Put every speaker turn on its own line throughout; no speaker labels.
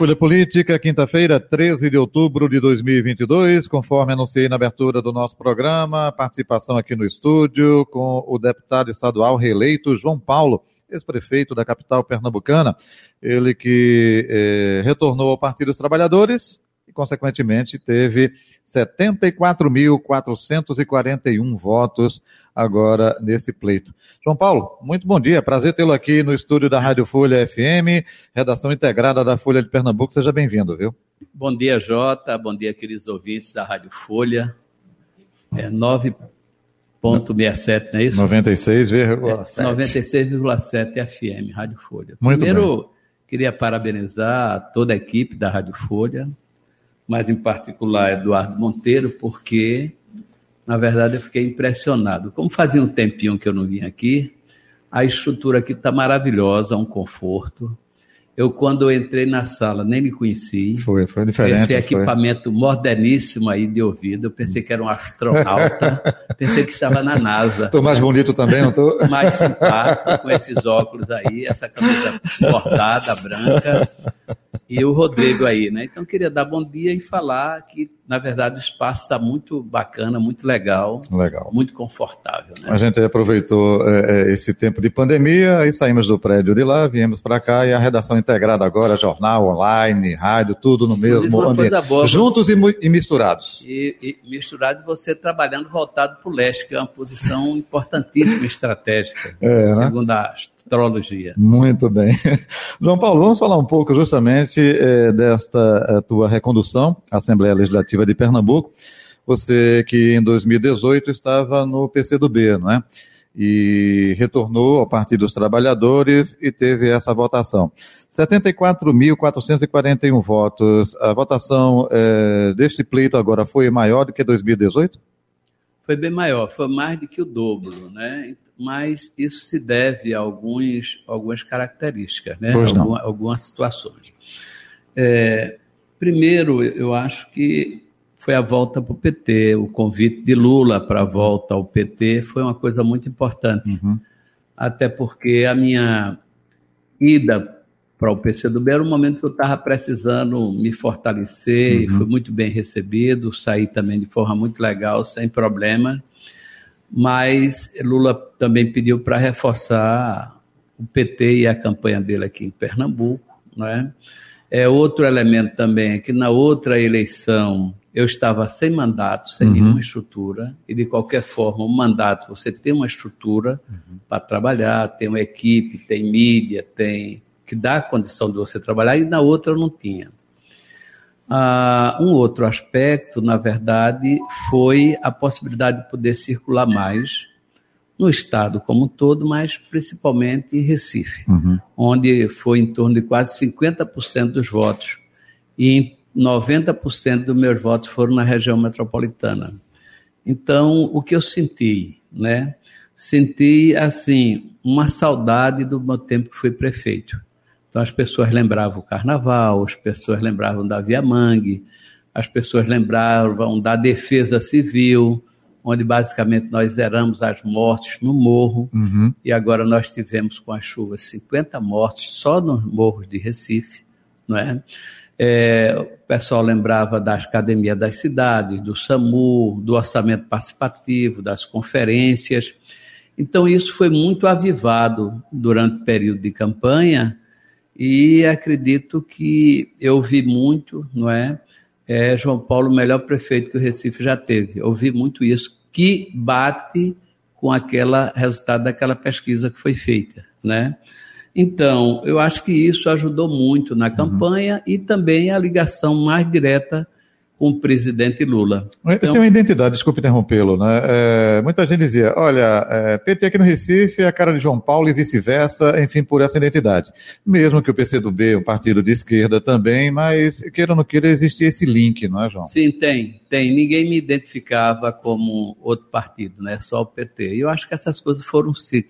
Folha Política, quinta-feira, 13 de outubro de 2022, conforme anunciei na abertura do nosso programa, participação aqui no estúdio com o deputado estadual reeleito João Paulo, ex-prefeito da capital pernambucana, ele que eh, retornou ao Partido dos Trabalhadores e, consequentemente, teve 74.441 votos agora nesse pleito. João Paulo, muito bom dia. Prazer tê-lo aqui no estúdio da Rádio Folha FM, redação integrada da Folha de Pernambuco. Seja bem-vindo, viu?
Bom dia, Jota. Bom dia, queridos ouvintes da Rádio Folha. É 9.67, não é isso?
96,7.
É, 96,7 FM, Rádio Folha.
Muito
Primeiro,
bem.
queria parabenizar toda a equipe da Rádio Folha, mas em particular Eduardo Monteiro, porque, na verdade, eu fiquei impressionado. Como fazia um tempinho que eu não vinha aqui, a estrutura aqui está maravilhosa, um conforto. Eu, quando eu entrei na sala, nem lhe conheci.
Foi, foi diferente.
Esse
foi.
equipamento moderníssimo aí de ouvido. Eu pensei que era um astronauta. pensei que estava na NASA.
Estou mais bonito também, não estou?
Mais simpático, com esses óculos aí, essa camisa bordada, branca. E o Rodrigo aí, né? Então, eu queria dar bom dia e falar que, na verdade, o espaço está muito bacana, muito legal.
Legal.
Muito confortável, né?
A gente aproveitou é, esse tempo de pandemia e saímos do prédio de lá, viemos para cá e a redação integrada agora, jornal, online, rádio, tudo no mesmo ambiente.
boa,
Juntos e, mu- e misturados.
E, e misturado você trabalhando voltado para o leste, que é uma posição importantíssima, estratégica,
É, né?
segundo a astrologia.
Muito bem. João Paulo, vamos falar um pouco justamente eh, desta eh, tua recondução à Assembleia Legislativa de Pernambuco. Você que em 2018 estava no PCdoB, não é? E retornou ao Partido dos Trabalhadores e teve essa votação. 74.441 votos. A votação eh, deste pleito agora foi maior do que 2018?
Foi bem maior, foi mais do que o dobro, né? Mas isso se deve a alguns, algumas características, né? Alguma- algumas situações. É, primeiro, eu acho que foi a volta para o PT, o convite de Lula para a volta ao PT foi uma coisa muito importante.
Uhum.
até porque a minha ida para o PCdoB era um momento que eu estava precisando me fortalecer, e fui muito bem recebido, saí também de forma muito legal, sem problema, mas Lula também pediu para reforçar o PT e a campanha dele aqui em Pernambuco, não é? Outro elemento também é que na outra eleição eu estava sem mandato, sem
Uhum.
nenhuma estrutura, e de qualquer forma, um mandato, você tem uma estrutura para trabalhar, tem uma equipe, tem mídia, tem que dá a condição de você trabalhar, e na outra eu não tinha. Ah, um outro aspecto, na verdade, foi a possibilidade de poder circular mais no estado como um todo, mas principalmente em Recife
Uhum.
onde foi em torno de quase 50% dos votos. E em 90% dos meus votos foram na região metropolitana. Então, o que eu senti, né? Senti, assim, uma saudade do meu tempo que fui prefeito. Então, as pessoas lembravam o carnaval, as pessoas lembravam da Via Mangue, as pessoas lembravam da defesa civil, onde basicamente nós zeramos as mortes no morro,
Uhum.
e agora nós tivemos com as chuvas 50 mortes só nos morros de Recife, não é? É, o pessoal lembrava das academias das cidades, do SAMU, do orçamento participativo, das conferências. Então, isso foi muito avivado durante o período de campanha e acredito que eu vi muito, não é? é João Paulo, o melhor prefeito que o Recife já teve. Eu vi muito isso, que bate com aquele resultado daquela pesquisa que foi feita, né? Então, eu acho que isso ajudou muito na campanha e também a ligação mais direta com o presidente Lula. Então-
tenho uma identidade, desculpe interrompê-lo, né? É, muita gente dizia, olha, é, PT aqui no Recife é a cara de João Paulo e vice-versa, enfim, por essa identidade. Mesmo que o PCdoB, um partido de esquerda também, mas queira ou não queira, existia esse link, não é, João?
Sim, tem, tem. Ninguém me identificava como outro partido, né? Só o PT. E eu acho que essas coisas foram se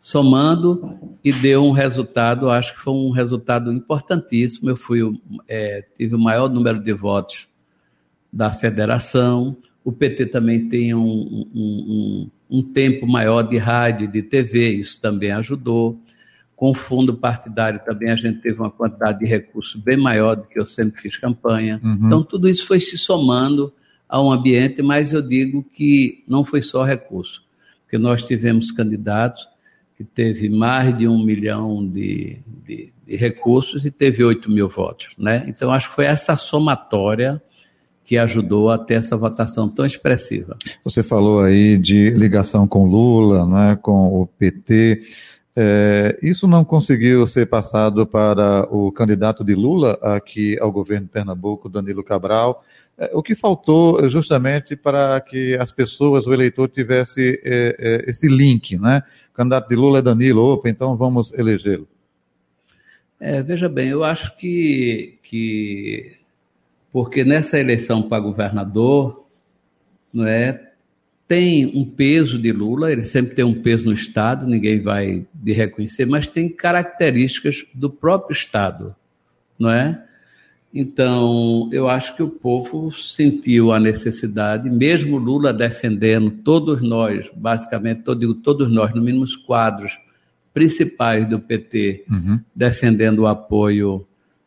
somando e deu um resultado, acho que foi um resultado importantíssimo. Eu fui, é, tive o maior número de votos da federação. O PT também tem um, um, um, um tempo maior de rádio e de TV, isso também ajudou. Com o fundo partidário também a gente teve uma quantidade de recursos bem maior do que eu sempre fiz campanha. Uhum. Então tudo isso foi se somando a um ambiente, mas eu digo que não foi só recurso, porque nós tivemos candidatos que teve mais de um milhão de, de, de recursos e teve 8 mil votos. Né? Então, acho que foi essa somatória que ajudou a ter essa votação tão expressiva.
Você falou aí de ligação com Lula, né, com o PT. É, isso não conseguiu ser passado para o candidato de Lula aqui ao governo de Pernambuco, Danilo Cabral. É, o que faltou justamente para que as pessoas, o eleitor, tivesse é, é, esse link, né? O candidato de Lula é Danilo, opa, então vamos elegê-lo.
É, veja bem, eu acho que, que porque nessa eleição para governador, não é, tem um peso de Lula, ele sempre tem um peso no Estado, ninguém vai de reconhecer, mas tem características do próprio Estado, não é? Então, eu acho que o povo sentiu a necessidade, mesmo Lula defendendo, todos nós, basicamente, todo, todos nós, no mínimo os quadros principais do PT, uhum. defendendo o apoio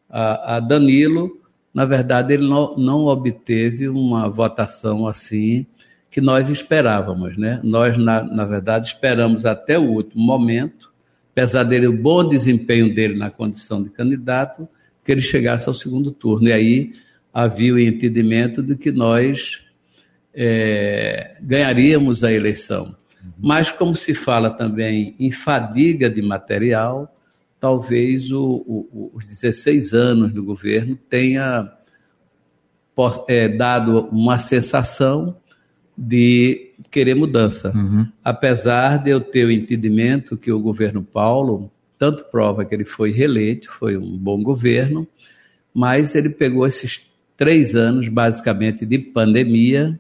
a, a, Danilo, na verdade, ele não, não obteve uma votação assim que nós esperávamos. Né? Nós, na, na verdade, esperamos até o último momento, apesar dele, o bom desempenho dele na condição de candidato, que ele chegasse ao segundo turno. E aí havia o entendimento de que nós é, ganharíamos a eleição. Mas, como se fala também em fadiga de material, talvez o, o, os 16 anos do governo tenha é, dado uma sensação de querer mudança. Uhum. Apesar de eu ter o entendimento que o governo Paulo tanto prova que ele foi reeleito, foi um bom governo, mas ele pegou esses três anos, basicamente, de pandemia,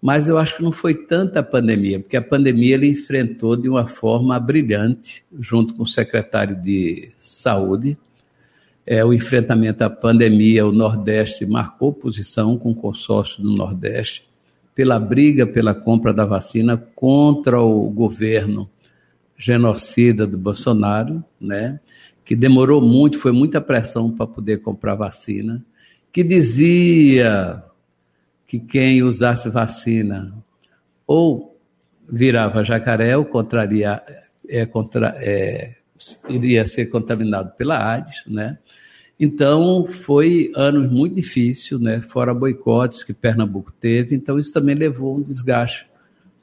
mas eu acho que não foi tanta pandemia, porque a pandemia ele enfrentou de uma forma brilhante, junto com o secretário de Saúde. É, o enfrentamento à pandemia, o Nordeste marcou posição com o consórcio do Nordeste pela briga pela compra da vacina contra o governo genocida do Bolsonaro, né? que demorou muito, foi muita pressão para poder comprar vacina, que dizia que quem usasse vacina ou virava jacaré ou contraria, é, contra, é, iria ser contaminado pela AIDS, né? Então, foi anos muito difíceis, né? fora boicotes que Pernambuco teve, então isso também levou um desgaste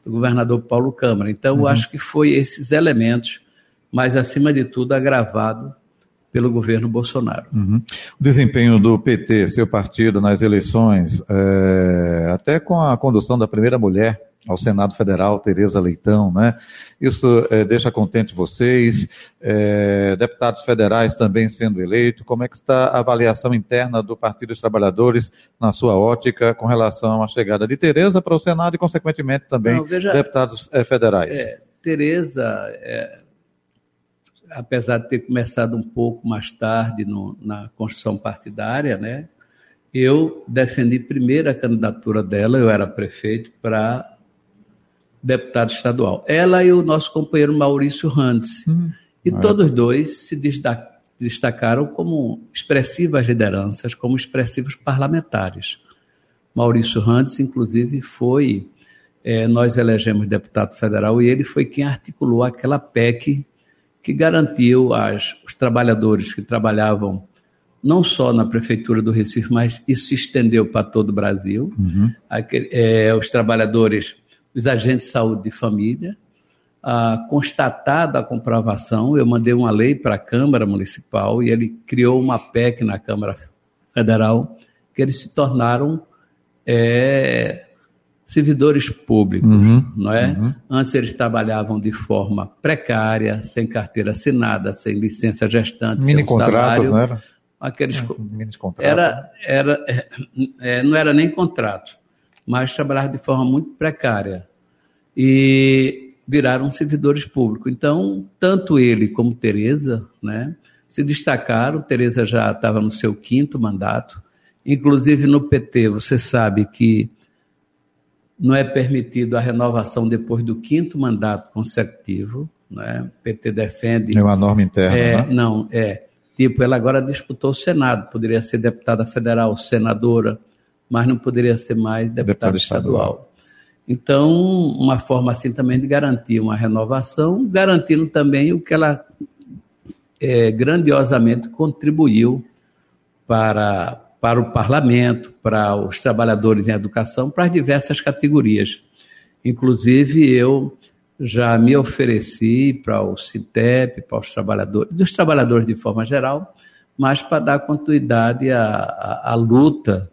do governador Paulo Câmara. Então, uhum. eu acho que foi esses elementos, mas acima de tudo, agravado pelo governo Bolsonaro.
Uhum. O desempenho do PT, seu partido, nas eleições, é, até com a condução da primeira mulher ao Senado Federal, Tereza Leitão, né? Isso é, deixa contente vocês, é, deputados federais também sendo eleitos. Como é que está a avaliação interna do Partido dos Trabalhadores na sua ótica com relação à chegada de Tereza para o Senado e, consequentemente, também Não, veja, deputados é, federais? É,
Tereza, é, apesar de ter começado um pouco mais tarde no, na construção partidária, né? Eu defendi primeiro a candidatura dela, eu era prefeito, para deputado estadual. Ela e o nosso companheiro Maurício Randes. Hum, e todos dois se destacaram como expressivas lideranças, como expressivos parlamentares. Maurício Randes, inclusive, foi. É, nós elegemos deputado federal e ele foi quem articulou aquela PEC que garantiu aos os trabalhadores que trabalhavam não só na prefeitura do Recife, mas isso se estendeu para todo o Brasil. Uhum. Aquele, é, os trabalhadores os agentes de saúde de família, ah, constatada a comprovação, eu mandei uma lei para a Câmara Municipal e ele criou uma PEC na Câmara Federal que eles se tornaram é, servidores públicos, uhum, não é? Uhum. Antes eles trabalhavam de forma precária, sem carteira assinada, sem licença gestante,
mini sem um salário. Não era?
Aqueles, é, mini era, era, é, é, não era nem contrato mas trabalhava de forma muito precária. E viraram servidores públicos. Então, tanto ele como Tereza, né, se destacaram. Tereza já estava no seu quinto mandato. Inclusive no PT, você sabe que não é permitido a renovação depois do quinto mandato consecutivo. Né? O PT defende.
É uma norma interna.
É,
né?
Não, é. Tipo, ela agora disputou o Senado, poderia ser deputada federal, senadora, mas não poderia ser mais deputada estadual. estadual. Então, uma forma assim também de garantir uma renovação, garantindo também o que ela é, grandiosamente contribuiu para, para o parlamento, para os trabalhadores em educação, para as diversas categorias. Inclusive, eu já me ofereci para o CITEP, para os trabalhadores, dos trabalhadores de forma geral, mas para dar continuidade à, à, à luta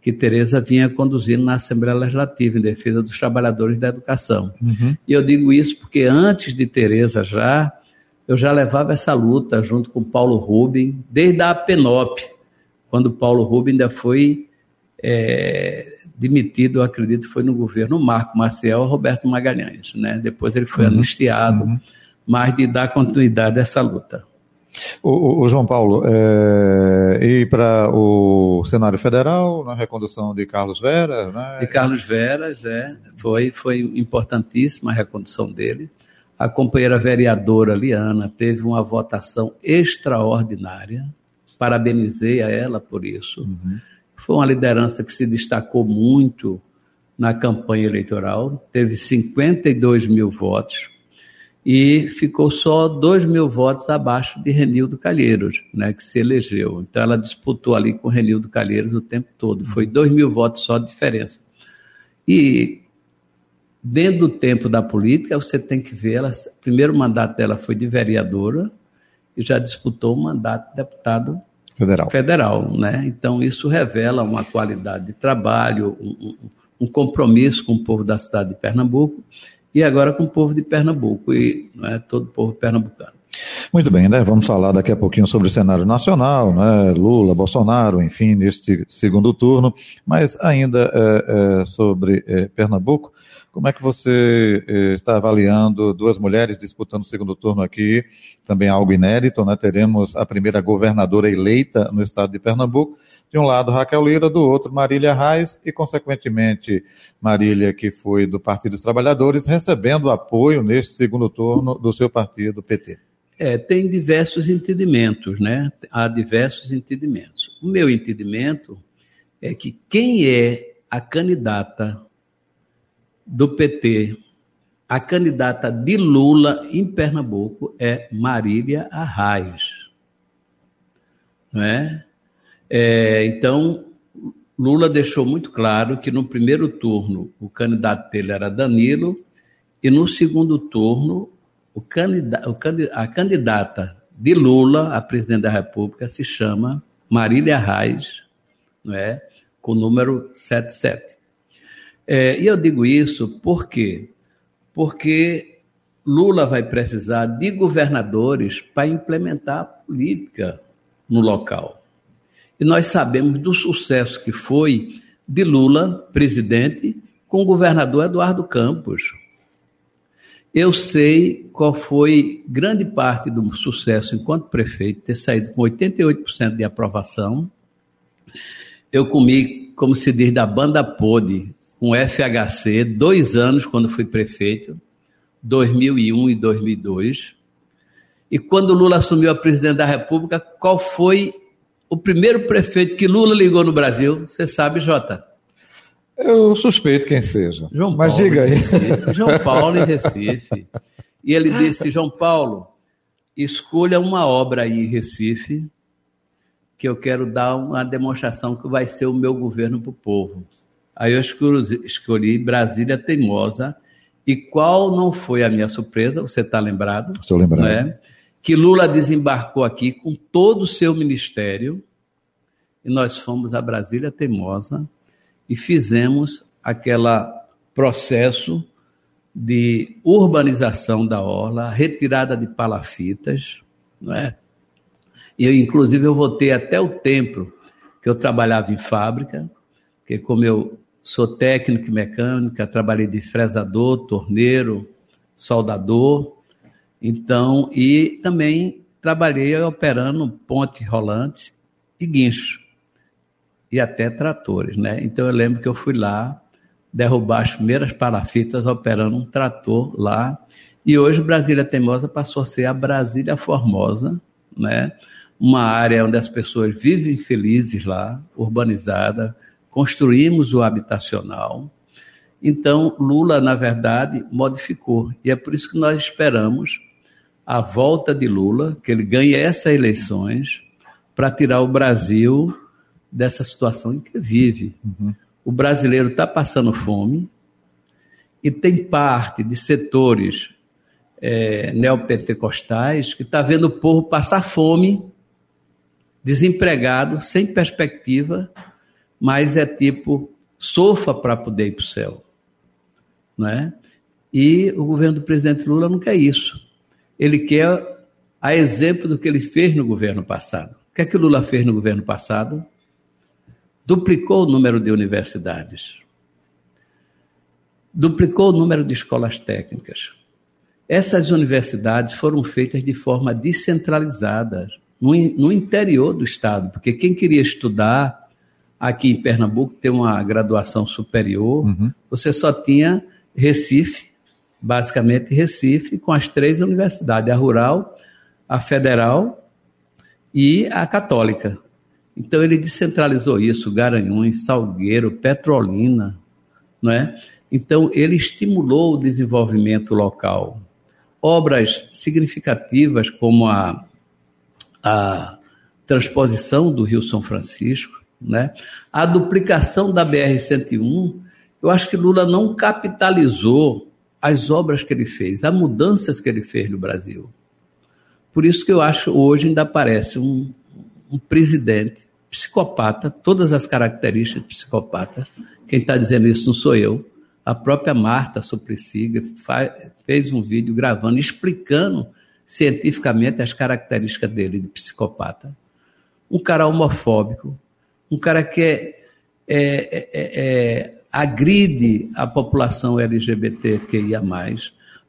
que Tereza vinha conduzindo na Assembleia Legislativa em defesa dos trabalhadores da educação. Uhum. E eu digo isso porque antes de Tereza já, eu já levava essa luta junto com Paulo Rubin, desde a PENOP, quando Paulo Rubin ainda foi é, demitido, acredito, foi no governo Marco Maciel Roberto Magalhães. Né? Depois ele foi uhum. anistiado, uhum. mas de dar continuidade a essa luta.
O, o João Paulo, é, e para o cenário federal, na recondução de Carlos Veras, né?
De Carlos Veras, é, foi, foi importantíssima a recondução dele. A companheira vereadora Liana teve uma votação extraordinária, parabenizei a ela por isso. Uhum. Foi uma liderança que se destacou muito na campanha eleitoral, teve 52 mil votos e ficou só 2 mil votos abaixo de Renildo Calheiros, né, que se elegeu. Então ela disputou ali com Renildo Calheiros o tempo todo, foi 2 mil votos só de diferença. E dentro do tempo da política, você tem que ver, ela, o primeiro mandato dela foi de vereadora e já disputou o mandato de deputado federal. federal né? Então, isso revela uma qualidade de trabalho, um, um, compromisso com o povo da cidade de Pernambuco e agora com o povo de Pernambuco e é, todo o povo pernambucano.
Muito bem, né? Vamos falar daqui a pouquinho sobre o cenário nacional, né? Lula, Bolsonaro, enfim, neste segundo turno, mas ainda é, é, sobre é, Pernambuco. Como é que você eh, está avaliando duas mulheres disputando o segundo turno aqui? Também algo inédito, né? Teremos a primeira governadora eleita no estado de Pernambuco. De um lado, Raquel Lira, do outro, Marília Reis, e, consequentemente, Marília, que foi do Partido dos Trabalhadores, recebendo apoio neste segundo turno do seu partido, PT.
É, tem diversos entendimentos, né? Há diversos entendimentos. O meu entendimento é que quem é a candidata do PT, a candidata de Lula em Pernambuco é Marília Arraes. Não é? é? Então, Lula deixou muito claro que no primeiro turno o candidato dele era Danilo e no segundo turno o candidato, a candidata de Lula a presidente da República se chama Marília Arraes, não é? com o número 77. É, e eu digo isso por quê? Porque Lula vai precisar de governadores para implementar a política no local. E nós sabemos do sucesso que foi de Lula, presidente, com o governador Eduardo Campos. Eu sei qual foi grande parte do sucesso enquanto prefeito, ter saído com 88% de aprovação. Eu comi, como se diz, da banda pôde, com FHC, dois anos quando fui prefeito, 2001 e 2002. E quando Lula assumiu a presidência da República, qual foi o primeiro prefeito que Lula ligou no Brasil? Você sabe, Jota?
Eu suspeito quem seja.
João Mas Paulo diga aí. Recife, João Paulo em Recife. E ele disse: João Paulo, escolha uma obra aí em Recife que eu quero dar uma demonstração que vai ser o meu governo para o povo. Aí eu escolhi, escolhi Brasília Teimosa. E qual não foi a minha surpresa? Você está lembrado?
Estou lembrado. Né?
Que Lula desembarcou aqui com todo o seu ministério e nós fomos a Brasília Teimosa e fizemos aquele processo de urbanização da orla, retirada de palafitas, não é? E eu, inclusive, eu voltei até o tempo que eu trabalhava em fábrica, porque como eu sou técnico em mecânica, trabalhei de fresador, torneiro, soldador. Então, e também trabalhei operando ponte rolante e guincho. E até tratores, né? Então eu lembro que eu fui lá derrubar as primeiras parafitas operando um trator lá. E hoje Brasília Teimosa passou a ser a Brasília Formosa, né? Uma área onde as pessoas vivem felizes lá, urbanizada. Construímos o habitacional. Então, Lula, na verdade, modificou. E é por isso que nós esperamos a volta de Lula, que ele ganhe essas eleições, para tirar o Brasil dessa situação em que vive. Uhum o brasileiro está passando fome e tem parte de setores é, neopentecostais que está vendo o povo passar fome, desempregado, sem perspectiva, mas é tipo, sofra para poder ir para o céu. Não é? E o governo do presidente Lula não quer isso. Ele quer a exemplo do que ele fez no governo passado. O que é que Lula fez no governo passado? Duplicou o número de universidades, duplicou o número de escolas técnicas. Essas universidades foram feitas de forma descentralizada, no, no interior do Estado, porque quem queria estudar aqui em Pernambuco, ter uma graduação superior, uhum. você só tinha Recife, basicamente Recife, com as três universidades, a Rural, a Federal e a Católica. Então ele descentralizou isso, Garanhuns, Salgueiro, Petrolina, não é? Então ele estimulou o desenvolvimento local. Obras significativas como a, a transposição do Rio São Francisco, né? A duplicação da BR-101, eu acho que Lula não capitalizou as obras que ele fez, as mudanças que ele fez no Brasil. Por isso que eu acho hoje ainda parece um, um presidente psicopata, todas as características de psicopata. Quem está dizendo isso não sou eu. A própria Marta Suplicy fez um vídeo gravando, explicando cientificamente as características dele de psicopata. Um cara homofóbico, um cara que é, é, é, é agride a população LGBTQIA,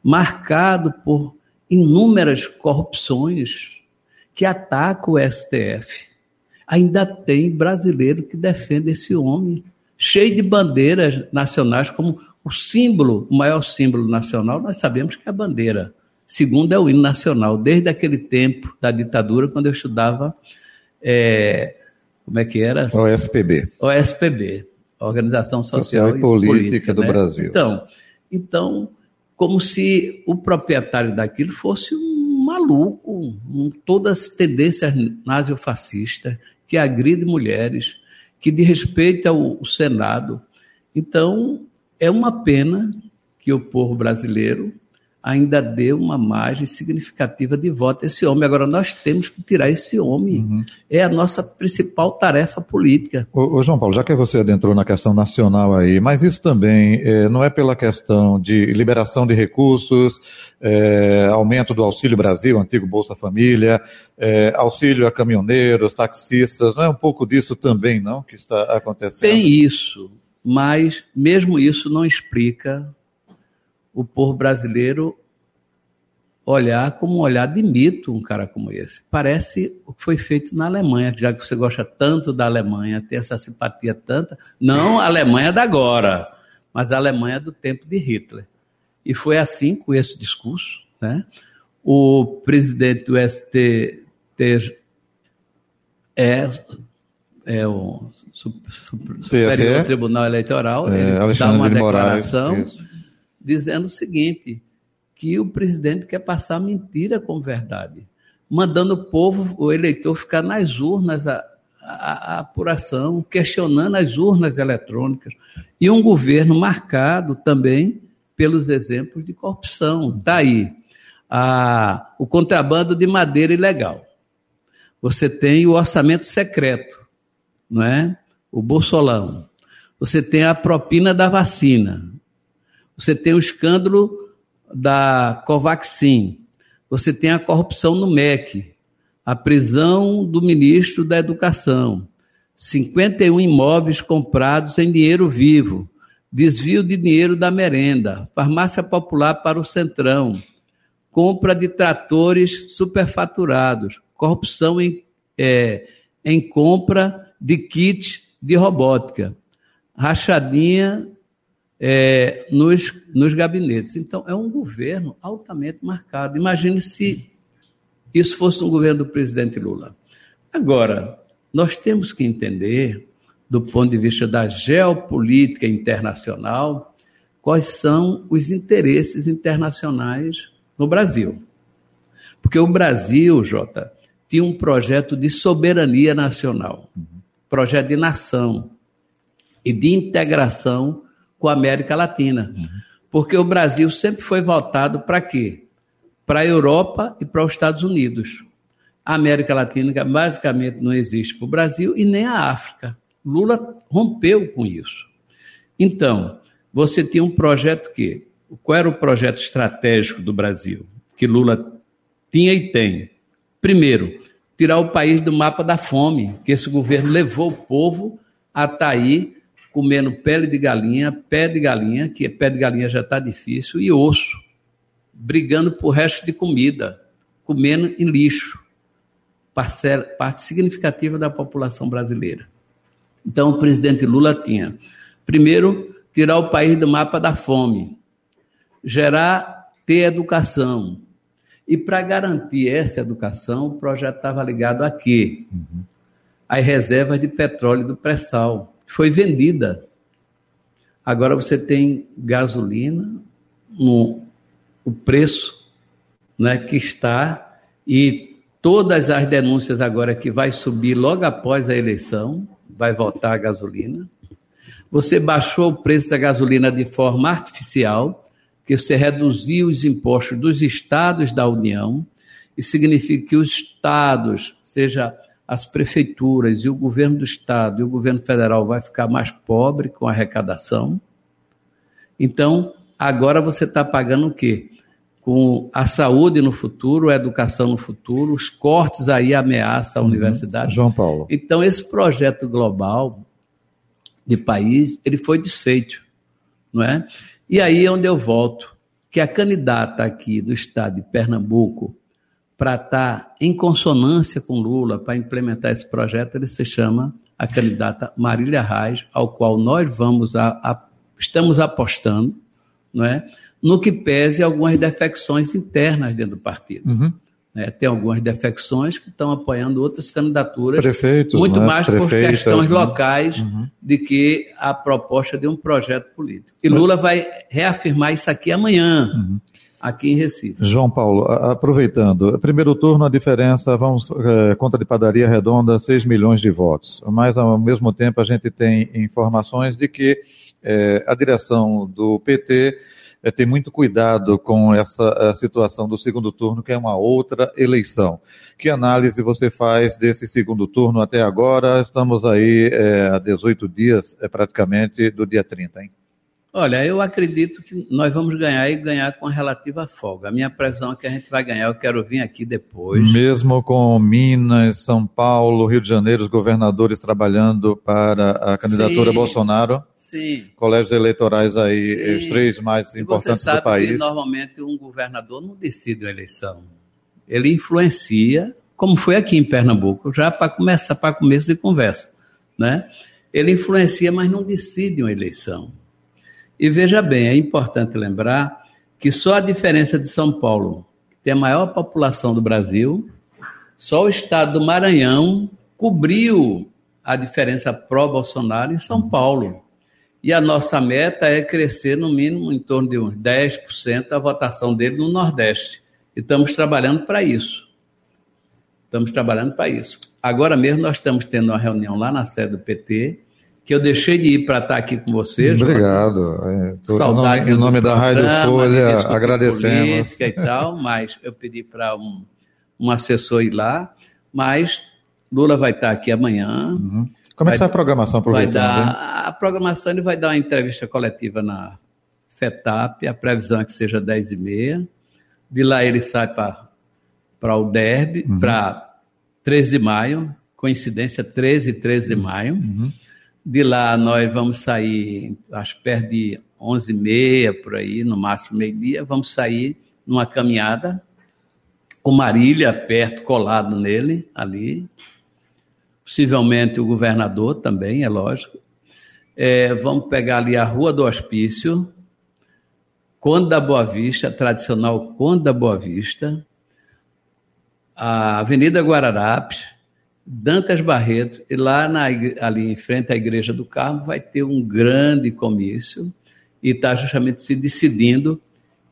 marcado por inúmeras corrupções que atacam o STF ainda tem brasileiro que defende esse homem, cheio de bandeiras nacionais como o símbolo, o maior símbolo nacional, nós sabemos que é a bandeira. Segundo é o hino nacional, desde aquele tempo da ditadura, quando eu estudava, é, como é que era?
OSPB.
OSPB, Organização Social, Social
e Política, Política do né? Brasil.
Então, então, como se o proprietário daquilo fosse um maluco, um, todas as tendências nazifascistas que agride mulheres, que desrespeita o, o Senado. Então, é uma pena que o povo brasileiro ainda dê uma margem significativa de voto a esse homem. Agora, nós temos que tirar esse homem. Uhum. É a nossa principal tarefa política.
Ô, ô, João Paulo, já que você adentrou na questão nacional aí, mas isso também é, não é pela questão de liberação de recursos, é, aumento do Auxílio Brasil, antigo Bolsa Família, é, auxílio a caminhoneiros, taxistas, não é um pouco disso também, não, que está acontecendo?
Tem isso, mas mesmo isso não explica o povo brasileiro olhar como um olhar de mito um cara como esse. Parece o que foi feito na Alemanha, já que você gosta tanto da Alemanha, tem essa simpatia tanta, não a Alemanha da agora, mas a Alemanha do tempo de Hitler. E foi assim com esse discurso, né? O presidente do STT é, é o Superior Tribunal Eleitoral, é, ele dá uma declaração Moraes, dizendo o seguinte: que o presidente quer passar mentira com verdade, mandando o povo, o eleitor, ficar nas urnas a, a, a apuração, questionando as urnas eletrônicas, e um governo marcado também pelos exemplos de corrupção. Está aí a, o contrabando de madeira ilegal. Você tem o orçamento secreto, não é? O Bolsolão. Você tem a propina da vacina. Você tem o escândalo da Covaxin. Você tem a corrupção no MEC, a prisão do ministro da Educação, 51 imóveis comprados em dinheiro vivo, desvio de dinheiro da merenda, farmácia popular para o centrão, compra de tratores superfaturados, corrupção em, é, em compra de kits de robótica, rachadinha é, nos, nos gabinetes. Então, é um governo altamente marcado. Imagine se isso fosse um governo do presidente Lula. Agora, nós temos que entender, do ponto de vista da geopolítica internacional, quais são os interesses internacionais no Brasil. Porque o Brasil, Jota, tinha um projeto de soberania nacional, projeto de nação e de integração com a América Latina. Uhum. Porque o Brasil sempre foi voltado para quê? Para a Europa e para os Estados Unidos. A América Latina basicamente não existe para o Brasil e nem a África. Lula rompeu com isso. Então, você tinha um projeto que. Qual era o projeto estratégico do Brasil? Que Lula tinha e tem. Primeiro, tirar o país do mapa da fome, que esse governo levou o povo a estar tá aí comendo pele de galinha, pé de galinha, que pé de galinha já está difícil, e osso, brigando por resto de comida, comendo em lixo, parcela, parte significativa da população brasileira. Então, o presidente Lula tinha, primeiro, tirar o país do mapa da fome, gerar, ter educação. E para garantir essa educação, o projeto estava ligado a quê? Uhum. As reservas de petróleo do pré-sal foi vendida. Agora você tem gasolina no o preço né, que está e todas as denúncias agora que vai subir logo após a eleição, vai voltar a gasolina. Você baixou o preço da gasolina de forma artificial, que você reduziu os impostos dos estados da União, e significa que os estados, seja as prefeituras e o governo do estado e o governo federal vai ficar mais pobre com a arrecadação. Então, agora você está pagando o quê? Com a saúde no futuro, a educação no futuro, os cortes aí ameaçam a uhum. universidade.
João Paulo.
Então, esse projeto global de país, ele foi desfeito, não é? E aí é onde eu volto, que a candidata aqui do estado de Pernambuco, para estar tá em consonância com Lula, para implementar esse projeto, ele se chama a candidata Marília Reis, ao qual nós vamos a, a, estamos apostando, não é? no que pese algumas defecções internas dentro do partido. Uhum. É, tem algumas defecções que estão apoiando outras candidaturas,
Prefeitos,
muito né? mais por questões né? locais uhum. de que a proposta de um projeto político. E Lula vai reafirmar isso aqui amanhã. Uhum aqui em Recife.
João Paulo, aproveitando, primeiro turno a diferença, vamos, é, conta de padaria redonda, 6 milhões de votos. Mas ao mesmo tempo a gente tem informações de que é, a direção do PT é, tem muito cuidado com essa situação do segundo turno, que é uma outra eleição. Que análise você faz desse segundo turno até agora? Estamos aí é, a 18 dias, é, praticamente, do dia 30, hein?
Olha, eu acredito que nós vamos ganhar e ganhar com relativa folga. A minha previsão é que a gente vai ganhar, eu quero vir aqui depois.
Mesmo com Minas, São Paulo, Rio de Janeiro, os governadores trabalhando para a candidatura sim, Bolsonaro.
Sim.
Colégios eleitorais aí, sim. os três mais importantes do país. Que
normalmente um governador não decide a eleição. Ele influencia, como foi aqui em Pernambuco, já para começar, para começo de conversa, né? Ele influencia, mas não decide uma eleição. E veja bem, é importante lembrar que só a diferença de São Paulo, que tem a maior população do Brasil, só o estado do Maranhão cobriu a diferença pró-Bolsonaro em São Paulo. E a nossa meta é crescer no mínimo em torno de uns 10% a votação dele no Nordeste. E estamos trabalhando para isso. Estamos trabalhando para isso. Agora mesmo nós estamos tendo uma reunião lá na sede do PT, que eu deixei de ir para estar aqui com vocês.
Obrigado. É, Saudade em nome, em nome da Rádio Folha, agradecemos.
E tal, mas eu pedi para um, um assessor ir lá, mas Lula vai estar aqui amanhã.
Uhum. Como é que está a programação
vai dar, A programação ele vai dar uma entrevista coletiva na FETAP, a previsão é que seja 10 e meia. De lá ele sai para o Derby, uhum. para 13 de maio, coincidência 13 e 13 de maio. Uhum. De lá nós vamos sair, acho perto de 11 e meia, por aí, no máximo meio-dia, vamos sair numa caminhada com Marília perto, colado nele, ali. Possivelmente o governador também, é lógico. É, vamos pegar ali a Rua do Hospício, Conde da Boa Vista, tradicional Conde da Boa Vista, a Avenida Guararapes, Dantas Barreto, e lá na, ali em frente à Igreja do Carmo vai ter um grande comício e está justamente se decidindo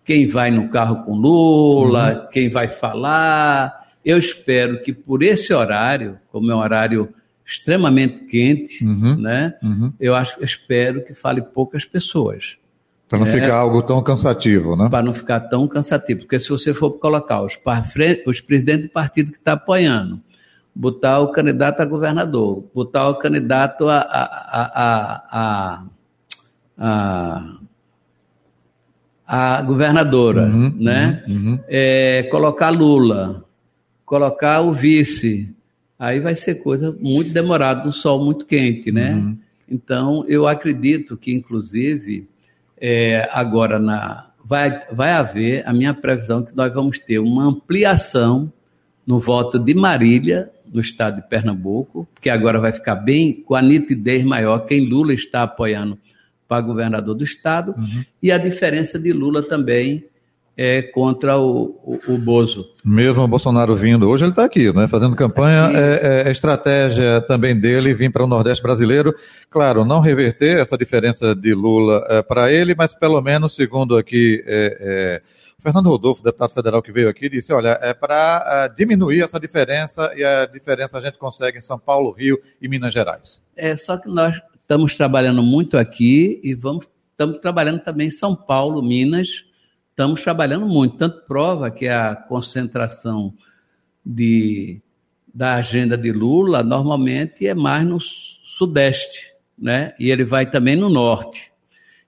quem vai no carro com Lula, uhum. quem vai falar. Eu espero que por esse horário, como é um horário extremamente quente, uhum. né? Uhum. Eu acho, espero que fale poucas pessoas.
Para não é, ficar algo tão cansativo, né?
Para não ficar tão cansativo. Porque se você for colocar os, os presidentes do partido que está apoiando, botar o candidato a governador, botar o candidato a, a, a, a, a governadora, uhum, né? Uhum, uhum. É, colocar Lula, colocar o vice, aí vai ser coisa muito demorada, um sol muito quente, né? Uhum. Então, eu acredito que, inclusive, é, agora na, vai, vai haver, a minha previsão é que nós vamos ter uma ampliação no voto de Marília, no estado de Pernambuco, que agora vai ficar bem com a nitidez maior quem Lula está apoiando para governador do estado, uhum. e a diferença de Lula também é, contra o, o, o, Bozo.
Mesmo o Bolsonaro vindo, hoje ele está aqui, né, fazendo campanha, é, é, é, estratégia também dele vir para o Nordeste brasileiro, claro, não reverter essa diferença de Lula é, para ele, mas pelo menos, segundo aqui é, é, Fernando Rodolfo, deputado federal que veio aqui, disse, olha, é para diminuir essa diferença e a diferença a gente consegue em São Paulo, Rio e Minas Gerais.
É, só que nós estamos trabalhando muito aqui e vamos, estamos trabalhando também em São Paulo, Minas, estamos trabalhando muito, tanto prova que a concentração de, da agenda de Lula normalmente é mais no sudeste, né? E ele vai também no norte.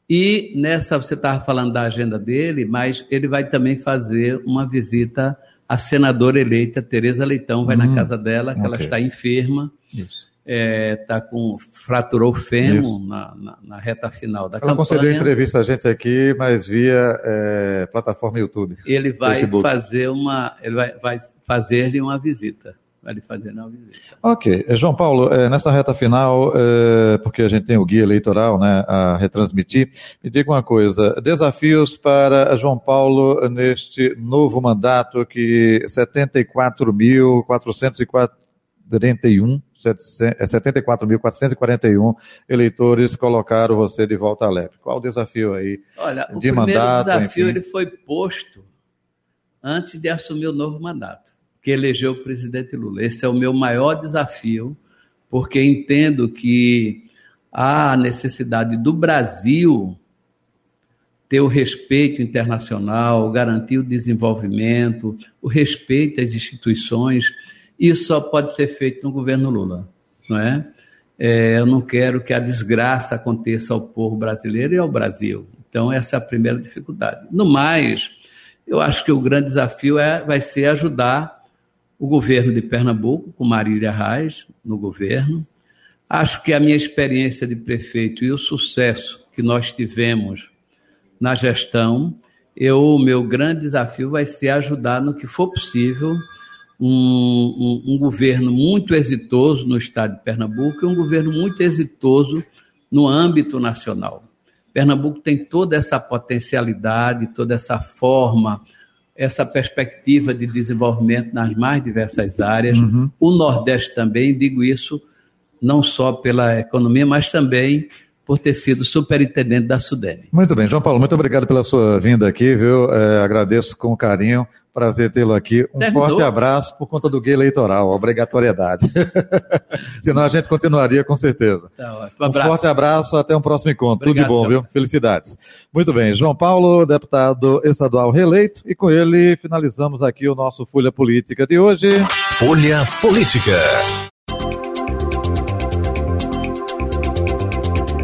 E nessa, você estava falando da agenda dele, mas ele vai também fazer uma visita à senadora eleita Tereza Leitão, vai hum, na casa dela, que okay. ela está enferma. Isso é, tá com fraturou o fêmur na, na, na, reta final da
Ela campanha. concedeu entrevista a gente aqui, mas via é, plataforma YouTube.
Ele vai Facebook. fazer uma, ele vai, vai fazer-lhe uma visita. Vai lhe fazer uma visita.
Ok, é, João Paulo, é, nessa reta final, é, porque a gente tem o guia eleitoral, né, a retransmitir, me diga uma coisa: desafios para João Paulo neste novo mandato que 74.441 74.441 é, eleitores colocaram você de volta à LEP. Qual o desafio aí
Olha, de mandato? O desafio enfim? ele foi posto antes de assumir o novo mandato, que elegeu o presidente Lula. Esse é o meu maior desafio, porque entendo que há necessidade do Brasil ter o respeito internacional, garantir o desenvolvimento, o respeito às instituições isso só pode ser feito no governo Lula, não é? é? Eu não quero que a desgraça aconteça ao povo brasileiro e ao Brasil. Então, essa é a primeira dificuldade. No mais, eu acho que o grande desafio é, vai ser ajudar o governo de Pernambuco, com Marília Reis no governo. Acho que a minha experiência de prefeito e o sucesso que nós tivemos na gestão, eu, o meu grande desafio vai ser ajudar no que for possível um, um, um, governo muito exitoso no estado de Pernambuco e um governo muito exitoso no âmbito nacional. Pernambuco tem toda essa potencialidade, toda essa forma, essa perspectiva de desenvolvimento nas mais diversas áreas. Uhum. O Nordeste também, digo isso não só pela economia, mas também por ter sido superintendente da Sudene.
Muito bem, João Paulo, muito obrigado pela sua vinda aqui, viu? É, agradeço com carinho, prazer tê-lo aqui. Um Terminou. forte abraço por conta do guia eleitoral, obrigatoriedade. Senão a gente continuaria com certeza. Tá, um, um forte abraço, até um próximo encontro. Obrigado, Tudo de bom, João. viu? Felicidades. Muito bem, João Paulo, deputado estadual reeleito, e com ele finalizamos aqui o nosso Folha Política de hoje.
Folha Política.